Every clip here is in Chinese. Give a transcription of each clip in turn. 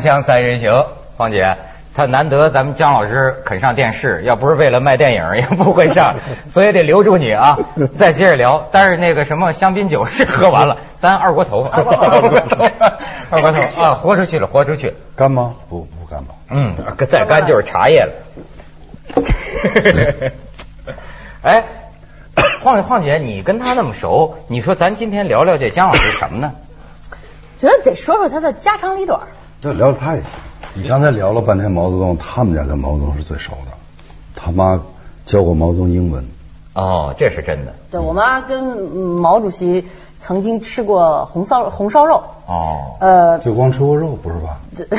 锵锵三人行，黄姐，他难得咱们姜老师肯上电视，要不是为了卖电影也不会上，所以得留住你啊。再接着聊，但是那个什么香槟酒是喝完了，咱二锅头，二锅头，二锅头啊，豁出去了，豁出去。干吗？不不干吧。嗯，再干就是茶叶了。哎，晃晃姐，你跟他那么熟，你说咱今天聊聊这姜老师什么呢？觉得得说说他的家长里短。就聊聊他也行。你刚才聊了半天毛泽东，他们家跟毛泽东是最熟的，他妈教过毛泽东英文。哦，这是真的。对我妈跟毛主席曾经吃过红烧红烧肉。哦。呃，就光吃过肉不是吧？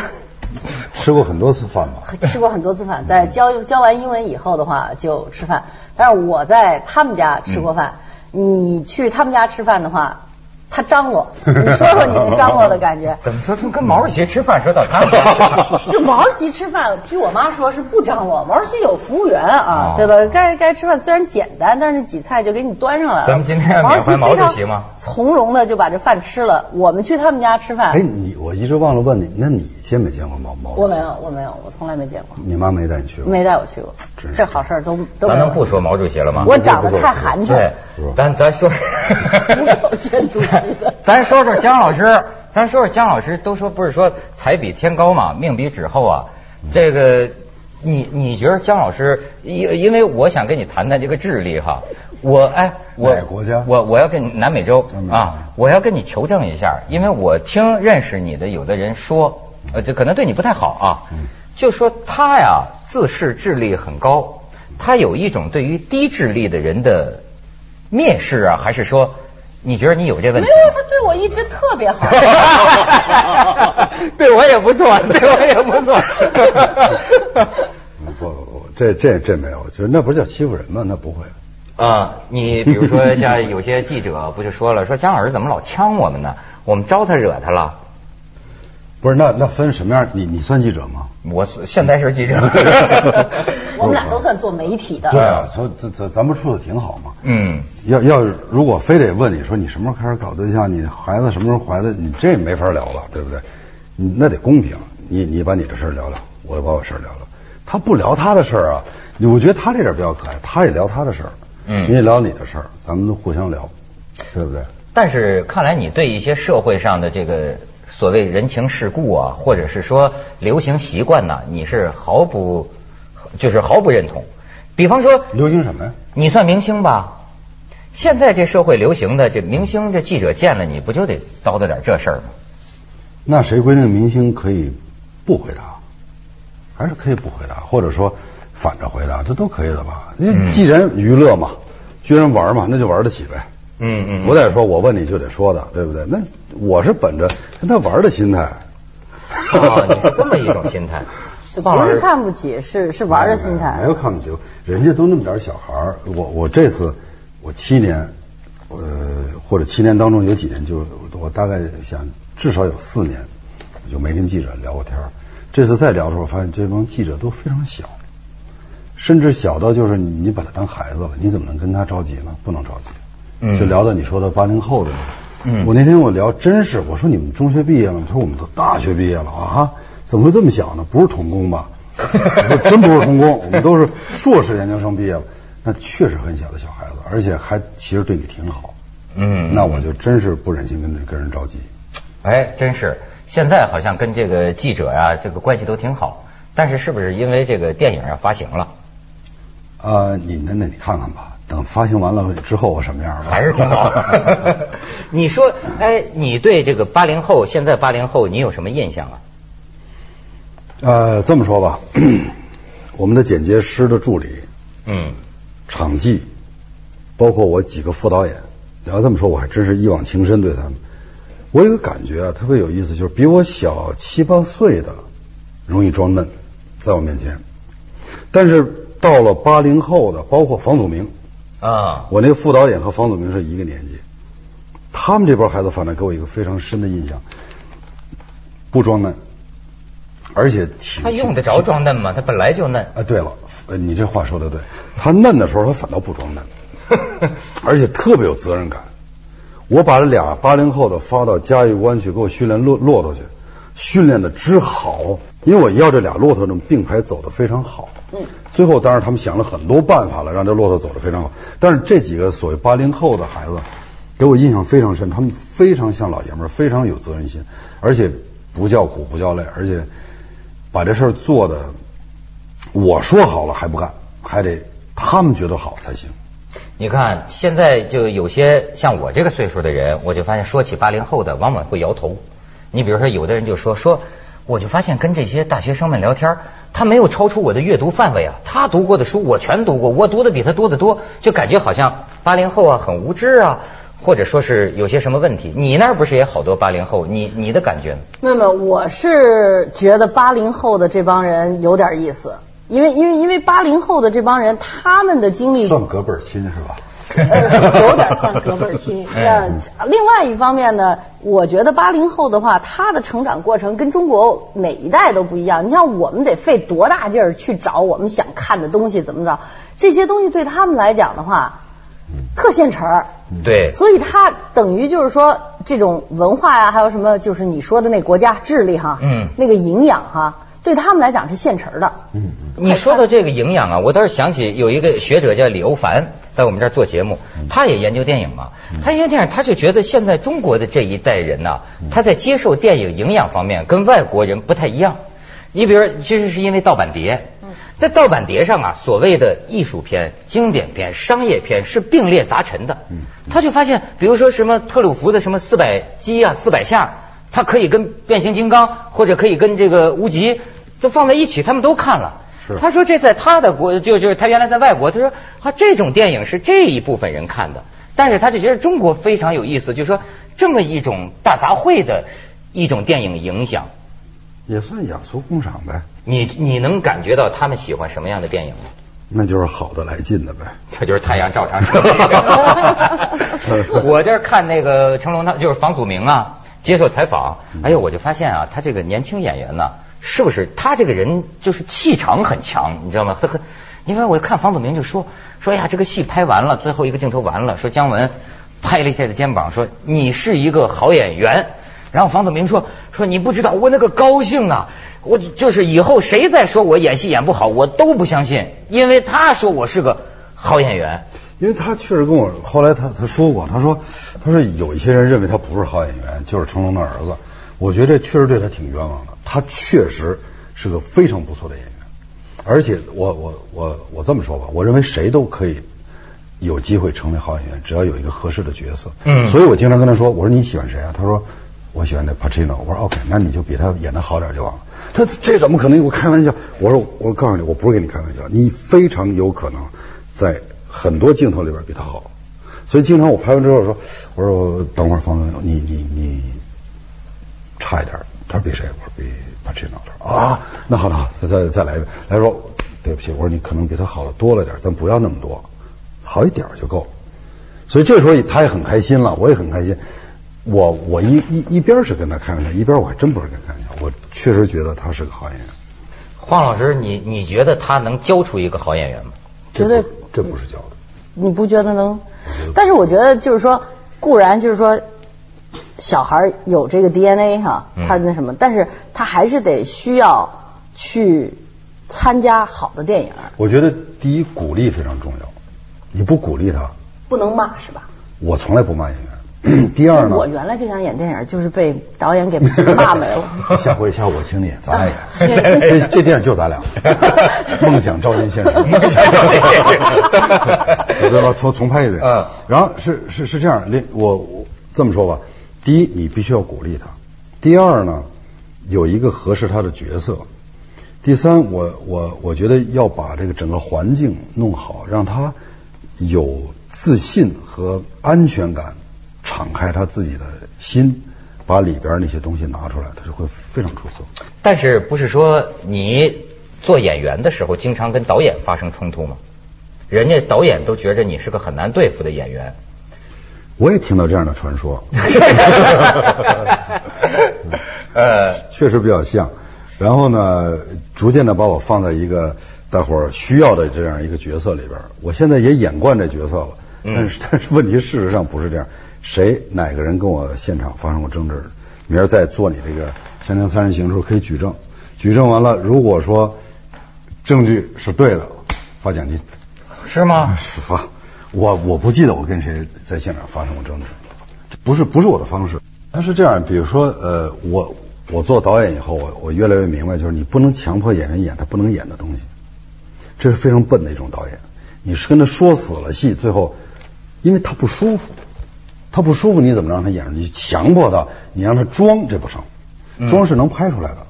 吃过很多次饭吧？吃过很多次饭，在教教完英文以后的话就吃饭。但是我在他们家吃过饭，你去他们家吃饭的话。他张罗，你说说你那张罗的感觉？怎么说？从跟毛主席吃饭说到他，就毛主席吃饭，据我妈说是不张罗。毛主席有服务员啊，对吧？该该吃饭虽然简单，但是那几菜就给你端上来了。咱们今天要缅怀毛主席吗？从容的就把这饭吃了。我们去他们家吃饭。哎，你我一直忘了问你，那你见没见过毛毛？我没有，我没有，我从来没见过。你妈没带你去过？没带我去过。这好事都都。咱能不说毛主席了吗？我长得太寒碜。对，咱咱说。见主席。咱说说姜老师，咱说说姜老师，都说不是说才比天高嘛，命比纸厚啊。这个，你你觉得姜老师，因因为我想跟你谈谈这个智力哈，我哎，我国家，我我要跟南美洲啊，我要跟你求证一下，因为我听认识你的有的人说，呃，这可能对你不太好啊，就说他呀自视智力很高，他有一种对于低智力的人的蔑视啊，还是说？你觉得你有这问题？没有，他对我一直特别好。对我也不错，对我也不错。不，这这这没有，就是那不叫欺负人吗？那不会。啊，你比如说像有些记者不就说了，说姜老师怎么老呛我们呢？我们招他惹他了。不是，那那分什么样？你你算记者吗？我现在是记者。我们俩都算做媒体的。对啊，所以咱咱咱不处的挺好嘛。嗯。要要如果非得问你说你什么时候开始搞对象，你孩子什么时候怀的，你这没法聊了，对不对？你那得公平，你你把你的事聊聊，我把我事聊聊。他不聊他的事儿啊，我觉得他这点比较可爱，他也聊他的事儿，嗯，你也聊你的事儿，咱们都互相聊，对不对？但是看来你对一些社会上的这个。所谓人情世故啊，或者是说流行习惯呢，你是毫不就是毫不认同。比方说，流行什么呀？你算明星吧？现在这社会流行的这明星，这记者见了你不就得叨叨点这事儿吗？那谁规定明星可以不回答？还是可以不回答，或者说反着回答，这都可以的吧？你既然娱乐嘛，既然玩嘛，那就玩得起呗。嗯嗯，不再说，我问你就得说的，对不对？那我是本着跟他玩的心态，你是这么一种心态，不是看不起，是是玩的心态。没有看不起，人家都那么点小孩儿，我我这次我七年，呃，或者七年当中有几年，就我大概想至少有四年，就没跟记者聊过天这次再聊的时候，发现这帮记者都非常小，甚至小到就是你把他当孩子了，你怎么能跟他着急呢？不能着急。就聊到你说的八零后的，嗯，我那天我聊真是，我说你们中学毕业了，他说我们都大学毕业了啊，怎么会这么想呢？不是童工吧？我 说真不是童工，我们都是硕士研究生毕业了，那确实很小的小孩子，而且还其实对你挺好，嗯，那我就真是不忍心跟跟人着急。哎，真是，现在好像跟这个记者呀，这个关系都挺好，但是是不是因为这个电影要发行了？啊，你那那你看看吧。等发行完了之后，我什么样？还是挺好。你说，哎，你对这个八零后，现在八零后，你有什么印象啊？呃，这么说吧，我们的剪接师的助理，嗯，场记，包括我几个副导演，你要这么说，我还真是一往情深对他们。我有个感觉啊，特别有意思，就是比我小七八岁的容易装嫩，在我面前，但是到了八零后的，包括房祖名。啊，我那个副导演和房祖名是一个年纪，他们这帮孩子反正给我一个非常深的印象，不装嫩，而且他用得着装嫩吗？他本来就嫩。啊，对了，你这话说的对，他嫩的时候他反倒不装嫩，而且特别有责任感。我把这俩八零后的发到嘉峪关去给我训练骆骆驼去，训练的之好，因为我要这俩骆驼这么并排走的非常好。嗯，最后当然他们想了很多办法了，让这骆驼走得非常好。但是这几个所谓八零后的孩子，给我印象非常深，他们非常像老爷们，非常有责任心，而且不叫苦不叫累，而且把这事儿做的，我说好了还不干，还得他们觉得好才行。你看，现在就有些像我这个岁数的人，我就发现说起八零后的，往往会摇头。你比如说，有的人就说说，我就发现跟这些大学生们聊天，他没有超出我的阅读范围啊。他读过的书我全读过，我读的比他多得多，就感觉好像八零后啊很无知啊，或者说是有些什么问题。你那儿不是也好多八零后？你你的感觉呢？那么，我是觉得八零后的这帮人有点意思。因为因为因为八零后的这帮人，他们的经历算隔辈亲是吧？呃，有点算 隔辈亲。另外一方面呢，我觉得八零后的话，他的成长过程跟中国哪一代都不一样。你像我们得费多大劲儿去找我们想看的东西，怎么着？这些东西对他们来讲的话，特现成儿。对。所以他等于就是说，这种文化呀，还有什么，就是你说的那国家智力哈，嗯，那个营养哈。对他们来讲是现成的。嗯，你说到这个营养啊，我倒是想起有一个学者叫李欧凡，在我们这儿做节目，他也研究电影嘛。他研究电影，他就觉得现在中国的这一代人呐，他在接受电影营养方面跟外国人不太一样。你比如，其实是因为盗版碟，在盗版碟上啊，所谓的艺术片、经典片、商业片是并列杂陈的。他就发现，比如说什么特鲁弗的什么四百击啊、四百下，他可以跟变形金刚，或者可以跟这个无极。都放在一起，他们都看了。他说这在他的国，就就是他原来在外国，他说他这种电影是这一部分人看的，但是他就觉得中国非常有意思，就是说这么一种大杂烩的一种电影影响，也算雅俗共赏呗。你你能感觉到他们喜欢什么样的电影吗？那就是好的来劲的呗。这就是太阳照常升。我这看那个成龙，他就是房祖名啊，接受采访，哎呦，我就发现啊，他这个年轻演员呢。是不是他这个人就是气场很强，你知道吗？呵呵，因为我看房祖名就说说哎呀，这个戏拍完了，最后一个镜头完了，说姜文拍了一下他肩膀，说你是一个好演员。然后房祖名说说你不知道我那个高兴啊，我就是以后谁再说我演戏演不好，我都不相信，因为他说我是个好演员。因为他确实跟我后来他他说过，他说他说有一些人认为他不是好演员，就是成龙的儿子。我觉得确实对他挺冤枉的。他确实是个非常不错的演员，而且我我我我这么说吧，我认为谁都可以有机会成为好演员，只要有一个合适的角色。嗯，所以我经常跟他说，我说你喜欢谁啊？他说我喜欢那 Pacino。我说 OK，那你就比他演的好点就完了。他这怎么可能？我开玩笑。我说我告诉你，我不是跟你开玩笑，你非常有可能在很多镜头里边比他好。所以经常我拍完之后说，我说等会儿方总，你你你差一点。他说比谁？我说比帕奇诺。他说啊，那好了，再再再来一遍。他说对不起，我说你可能比他好了多了点，咱不要那么多，好一点就够。所以这时候他也很开心了，我也很开心。我我一一一边是跟他开玩笑，一边我还真不是跟他开玩笑。我确实觉得他是个好演员。黄老师，你你觉得他能教出一个好演员吗？绝对，这不是教的。你不觉得能？但是我觉得就是说，固然就是说。小孩有这个 DNA 哈，他那什么，但是他还是得需要去参加好的电影。我觉得第一鼓励非常重要，你不鼓励他，不能骂是吧？我从来不骂演员。第二呢？我原来就想演电影，就是被导演给骂没了。下回下我请你，咱俩演。这这电影就咱俩。梦想照进现实。梦想照进现实。知道重重拍一遍。嗯。然后是是是这样，我我这么说吧。第一，你必须要鼓励他；第二呢，有一个合适他的角色；第三，我我我觉得要把这个整个环境弄好，让他有自信和安全感，敞开他自己的心，把里边那些东西拿出来，他就会非常出色。但是不是说你做演员的时候经常跟导演发生冲突吗？人家导演都觉着你是个很难对付的演员。我也听到这样的传说，呃，确实比较像。然后呢，逐渐的把我放在一个大伙儿需要的这样一个角色里边。我现在也演惯这角色了，但是 但是问题事实上不是这样。谁哪个人跟我现场发生过争执，明儿再做你这个《锵锵三人行》的时候可以举证，举证完了，如果说证据是对的，发奖金。是吗？是发。我我不记得我跟谁在现场发生过争执，不是不是我的方式。他是这样，比如说呃，我我做导演以后，我我越来越明白，就是你不能强迫演员演他不能演的东西，这是非常笨的一种导演。你是跟他说死了戏，最后因为他不舒服，他不舒服，你怎么让他演？你强迫他，你让他装，这不成。装是能拍出来的，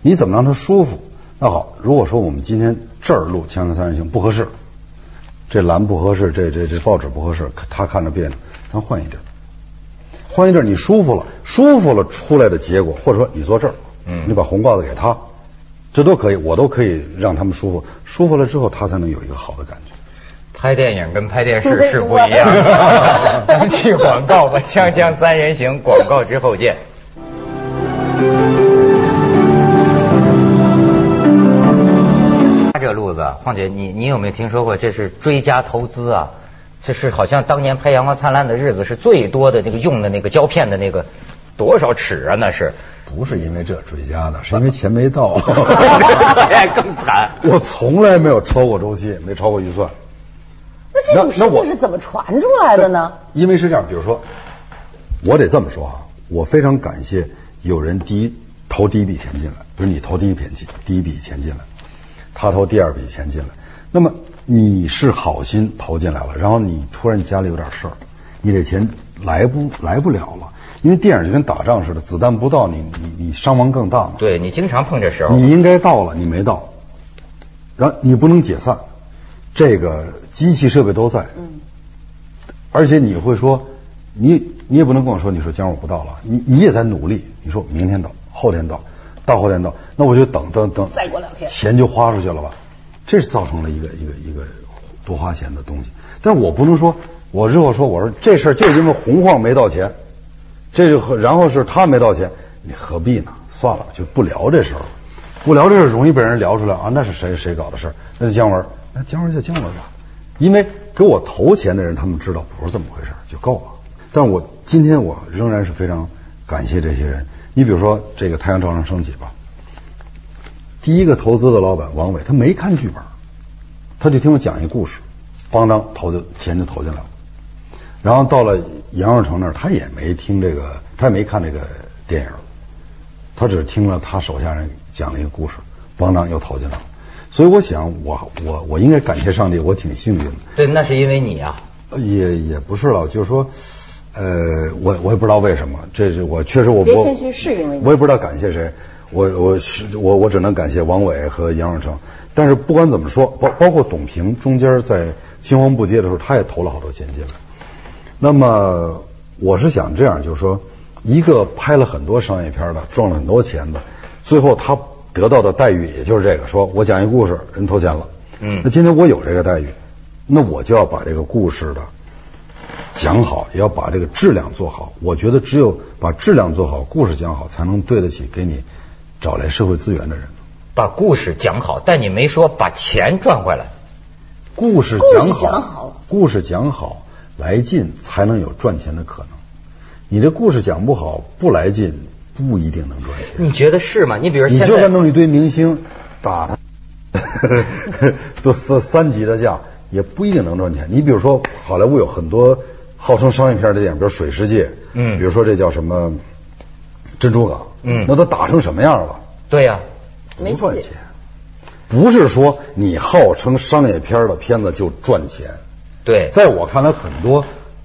你怎么让他舒服？那好，如果说我们今天这儿录《锵锵三人行》不合适。这蓝不合适，这这这报纸不合适，他看着别扭，咱换一地儿，换一地儿你舒服了，舒服了出来的结果，或者说你坐这儿，嗯，你把红褂子给他，这都可以，我都可以让他们舒服，舒服了之后他才能有一个好的感觉。拍电影跟拍电视是不一样，咱们去广告吧，《锵锵三人行》广告之后见。况且你你有没有听说过这是追加投资啊？这是好像当年拍《阳光灿烂的日子》是最多的那个用的那个胶片的那个多少尺啊？那是不是因为这追加的？是因为钱没到，更惨。我从来没有超过周期，没超过预算。那这种事情是怎么传出来的呢？因为是这样，比如说，我得这么说啊，我非常感谢有人第一投第一笔钱进来，比如你投第一笔钱，第一笔钱进来。他投第二笔钱进来，那么你是好心投进来了，然后你突然家里有点事儿，你这钱来不来不了了，因为电影就跟打仗似的，子弹不到，你你你伤亡更大嘛。对你经常碰这时候。你应该到了，你没到，然后你不能解散，这个机器设备都在，嗯，而且你会说，你你也不能跟我说，你说姜我不到了，你你也在努力，你说明天到，后天到。大后天到，那我就等等等，再过两天钱就花出去了吧？这是造成了一个一个一个多花钱的东西。但是我不能说，我日后说我说这事儿就因为洪晃没到钱，这就然后是他没到钱，你何必呢？算了，就不聊这事儿了。不聊这事儿容易被人聊出来啊，那是谁谁搞的事儿？那是姜文，那姜文就姜文吧。因为给我投钱的人，他们知道不是这么回事就够了。但我今天我仍然是非常感谢这些人。你比如说这个《太阳照常升起》吧，第一个投资的老板王伟，他没看剧本，他就听我讲一故事，咣当投就钱就投进来了。然后到了杨二成那儿，他也没听这个，他也没看这个电影，他只听了他手下人讲了一个故事，咣当又投进来了。所以我想，我我我应该感谢上帝，我挺幸运的。对，那是因为你啊。也也不是了，就是说。呃，我我也不知道为什么，这是我确实我别谦虚，是因为我也不知道感谢谁，我我是我我只能感谢王伟和杨永成。但是不管怎么说，包包括董平中间在青黄不接的时候，他也投了好多钱进来。那么我是想这样，就是说，一个拍了很多商业片的，赚了很多钱的，最后他得到的待遇也就是这个，说我讲一故事，人投钱了。嗯。那今天我有这个待遇，那我就要把这个故事的。讲好也要把这个质量做好，我觉得只有把质量做好，故事讲好，才能对得起给你找来社会资源的人。把故事讲好，但你没说把钱赚回来。故事讲好，故事讲好来劲，才能有赚钱的可能。你这故事讲不好，不来劲，不一定能赚钱。你觉得是吗？你比如你就算弄一堆明星打他，都三三级的价，也不一定能赚钱。你比如说好莱坞有很多。号称商业片的电影，比如《水世界》，嗯，比如说这叫什么《珍珠港》，嗯，那都打成什么样了？对呀，没赚钱。不是说你号称商业片的片子就赚钱。对，在我看来，很多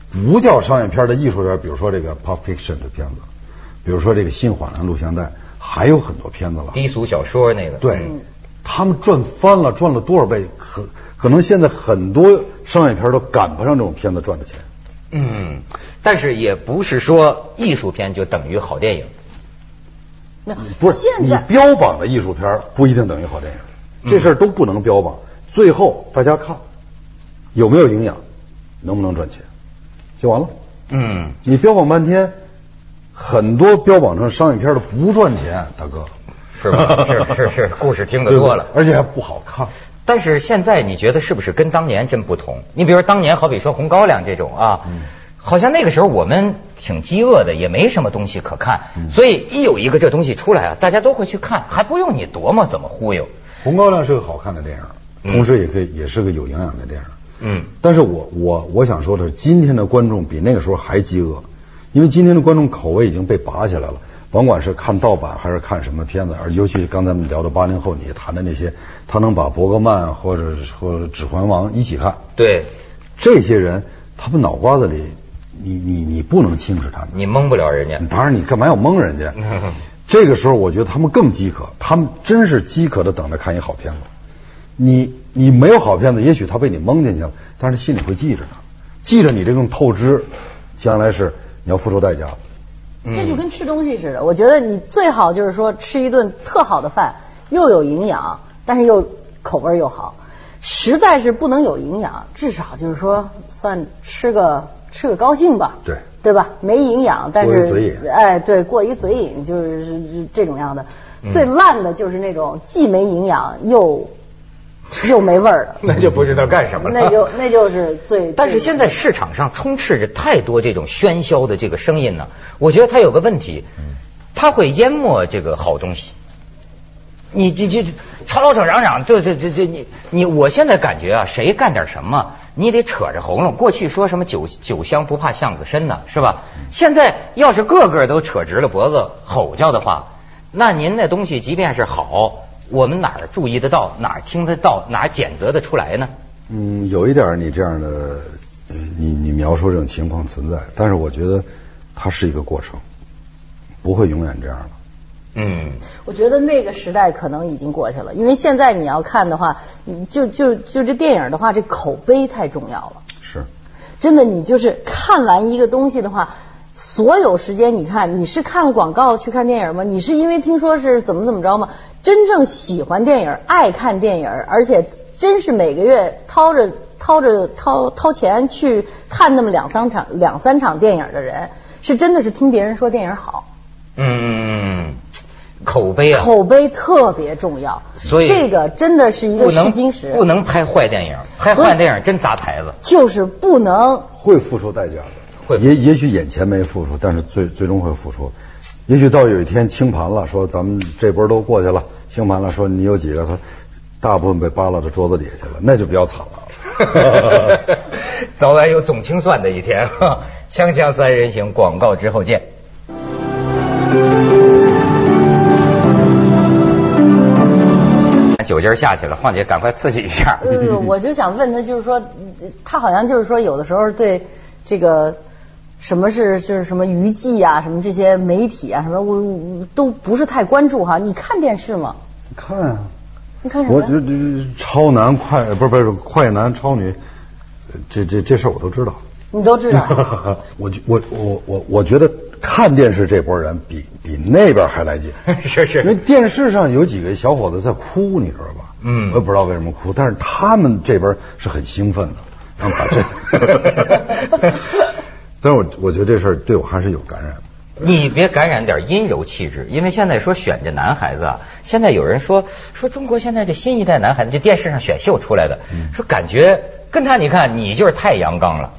不叫商业片的艺术片，比如说这个《Pulp Fiction》的片子，比如说这个《新华兰录像带》，还有很多片子了。低俗小说那个，对，他们赚翻了，赚了多少倍？可可能现在很多商业片都赶不上这种片子赚的钱。嗯，但是也不是说艺术片就等于好电影。那不是你标榜的艺术片不一定等于好电影，这事儿都不能标榜。最后大家看有没有营养，能不能赚钱，就完了。嗯，你标榜半天，很多标榜成商业片的不赚钱，大哥是吧？是是是，故事听得多了，而且还不好看。但是现在你觉得是不是跟当年真不同？你比如当年好比说《红高粱》这种啊，好像那个时候我们挺饥饿的，也没什么东西可看，嗯所以一有一个这东西出来啊，大家都会去看，还不用你琢磨怎么忽悠。《红高粱》是个好看的电影，嗯同时也可以也是个有营养的电影。嗯，但是我我我想说的是，今天的观众比那个时候还饥饿，因为今天的观众口味已经被拔起来了，甭管是看盗版还是看什么片子，而尤其刚才我们聊的八零后，你谈的那些，他能把伯格曼或者或者指环王一起看，对这些人他们脑瓜子里，你你你不能轻视他们，你蒙不了人家。当然你干嘛要蒙人家？这个时候我觉得他们更饥渴，他们真是饥渴的等着看一好片子。你你没有好片子，也许他被你蒙进去了，但是心里会记着呢，记着你这种透支，将来是你要付出代价的。这就跟吃东西似的，我觉得你最好就是说吃一顿特好的饭，又有营养，但是又口味又好。实在是不能有营养，至少就是说算吃个吃个高兴吧，对对吧？没营养，但是哎，对，过一嘴瘾就是这种样的。嗯最烂的就是那种既没营养又 又没味儿了，那就不知道干什么了。那就那就是最。但是现在市场上充斥着太多这种喧嚣的这个声音呢，我觉得它有个问题，它会淹没这个好东西。你这这吵吵嚷嚷，这这这这你你，我现在感觉啊，谁干点什么，你得扯着喉咙。过去说什么酒酒香不怕巷子深呢，是吧？现在要是个个都扯直了脖子吼叫的话，那您那东西即便是好，我们哪儿注意得到，哪儿听得到，哪儿检测得出来呢？嗯，有一点你这样的，呃你你描述这种情况存在，但是我觉得它是一个过程，不会永远这样的。嗯。我觉得那个时代可能已经过去了，因为现在你要看的话，你就就就这电影的话，这口碑太重要了。是，真的，你就是看完一个东西的话，所有时间你看，你是看了广告去看电影吗？你是因为听说是怎么怎么着吗？真正喜欢电影、爱看电影，而且真是每个月掏着掏着掏掏钱去看那么两三场两三场电影的人，是真的是听别人说电影好。嗯，口碑啊，口碑特别重要，所以这个真的是一个试不能金石，不能拍坏电影，拍坏电影真砸牌子。就是不能会付出代价的。会也也许眼前没付出，但是最最终会付出。也许到有一天清盘了，说咱们这波都过去了，清盘了，说你有几个，他大部分被扒拉到桌子底下去了，那就比较惨了。早晚有总清算的一天。锵锵三人行，广告之后见。酒劲儿下去了，晃姐赶快刺激一下。呃，我就想问他，就是说，他好像就是说，有的时候对这个什么是就是什么娱记啊，什么这些媒体啊，什么我我都不是太关注哈。你看电视吗？看啊，你看什么？我这这超男快不是不是快男超女，这这这事儿我都知道。你都知道。我觉我我我我觉得看电视这波人比比那边还来劲。是是因为，电视上有几个小伙子在哭，你知道吧？嗯我也不知道为什么哭，但是他们这边是很兴奋的，然后把这，但是我我觉得这事儿对我还是有感染的。你别感染点阴柔气质，因为现在说选这男孩子啊，现在有人说说中国现在这新一代男孩子，这电视上选秀出来的，说感觉跟他你看你就是太阳刚了，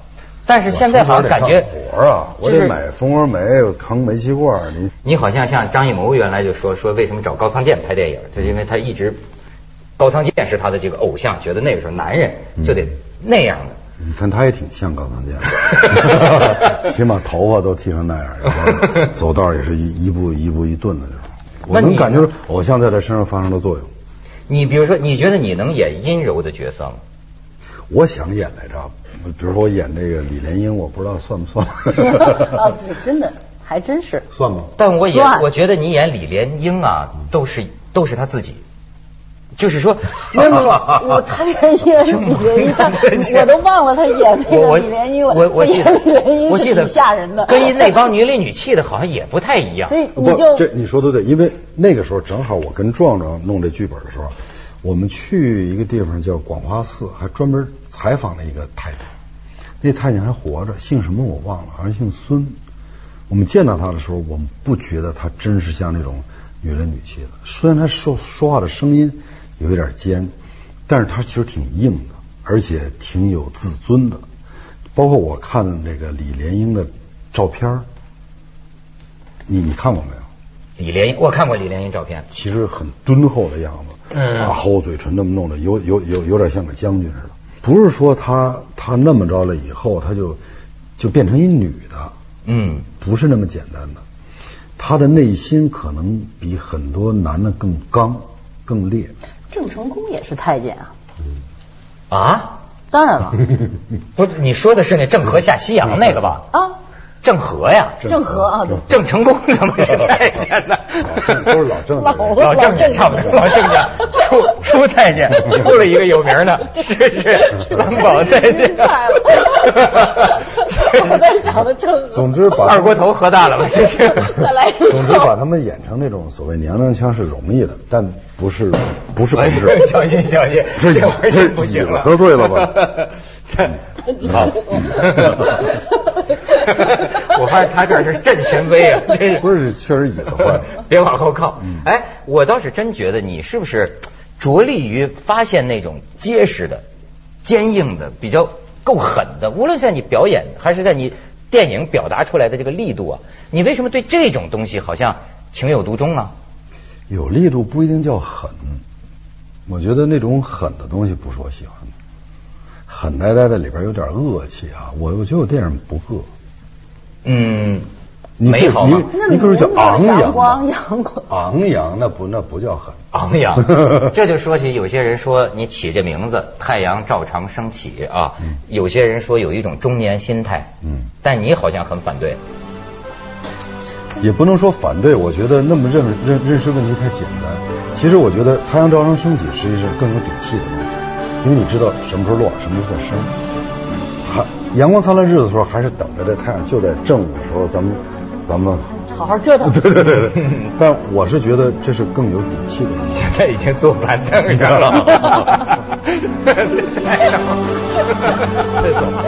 但是现在好像感觉我活啊，我得买蜂窝煤，扛煤气罐，你你好像像张艺谋原来就说说为什么找高仓健拍电影，就是因为他一直高仓健是他的这个偶像，觉得那个时候男人就得那样的。你看他也挺像高仓健的，起码头发都剃成那样，然后走道也是一一步一步一顿的这种。我那你能感觉偶像在他身上发生了作用。你比如说，你觉得你能演阴柔的角色吗？我想演来着，比如说我演这个李莲英，我不知道算不算。啊，对，真的还真是。算吗？但我演我觉得你演李莲英啊，都是都是他自己，就是说，没 有没有，我他演演李莲英，他我都忘了他演那我个李莲英了。我我记得李莲英我记得挺吓人的，跟那帮女里女气的好像也不太一样所。以不你就，这你说的对，因为那个时候正好我跟壮壮弄这剧本的时候，我们去一个地方叫广华寺，还专门采访了一个太监。那太监还活着，姓什么我忘了，好像姓孙。我们见到他的时候，我们不觉得他真是像那种女人女气的，虽然他说说话的声音有一点尖，但是他其实挺硬的，而且挺有自尊的。包括我看这个李莲英的照片儿你你看过没有？李莲英，我看过李莲英照片，其实很敦厚的样子，嗯大厚嘴唇那么弄的，有有有有点像个将军似的。不是说他他那么着了以后，他就就变成一女的，嗯，不是那么简单的。他的内心可能比很多男的更刚、更烈。郑成功也是太监啊，啊，当然了。不是你说的是那郑和下西洋那个吧？啊，郑和呀，郑和啊，对，郑成功怎么是太监呢？都是老郑老老郑家差不多，老郑家出出太监，出了一个有名的，是是 三宝太监。我在想的郑和，总之把二锅头喝大了吧？这是。再来一总之把他们演成那种所谓娘娘腔是容易的，但不是不是本质。小心小心，这这不行了。喝醉了吧？好，我发现他这是镇神威啊，这是不是，确实野坏。别往后靠。哎，我倒是真觉得你是不是着力于发现那种结实的、坚硬的、比较够狠的，无论在你表演还是在你电影表达出来的这个力度啊，你为什么对这种东西好像情有独钟呢？有力度不一定叫狠，我觉得那种狠的东西不是我喜欢的，狠呆呆的里边有点恶气啊，我我觉得我电影不恶，嗯，美好吗？那你你可以叫昂阳扬光，阳光，昂扬那不那不叫狠，昂扬，这就说起有些人说你起这名字“太阳照常升起”啊，有些人说有一种中年心态，嗯，但你好像很反对。也不能说反对，我觉得那么认认认识问题太简单。其实我觉得太阳照常升起实际是更有底气的东西，因为你知道什么时候落，什么时候升。还阳光灿烂日子的时候，还是等着这太阳就在正午的时候，咱们咱们好好折腾。对对对对。但我是觉得这是更有底气的东西。现在已经坐板凳上了，这怎么？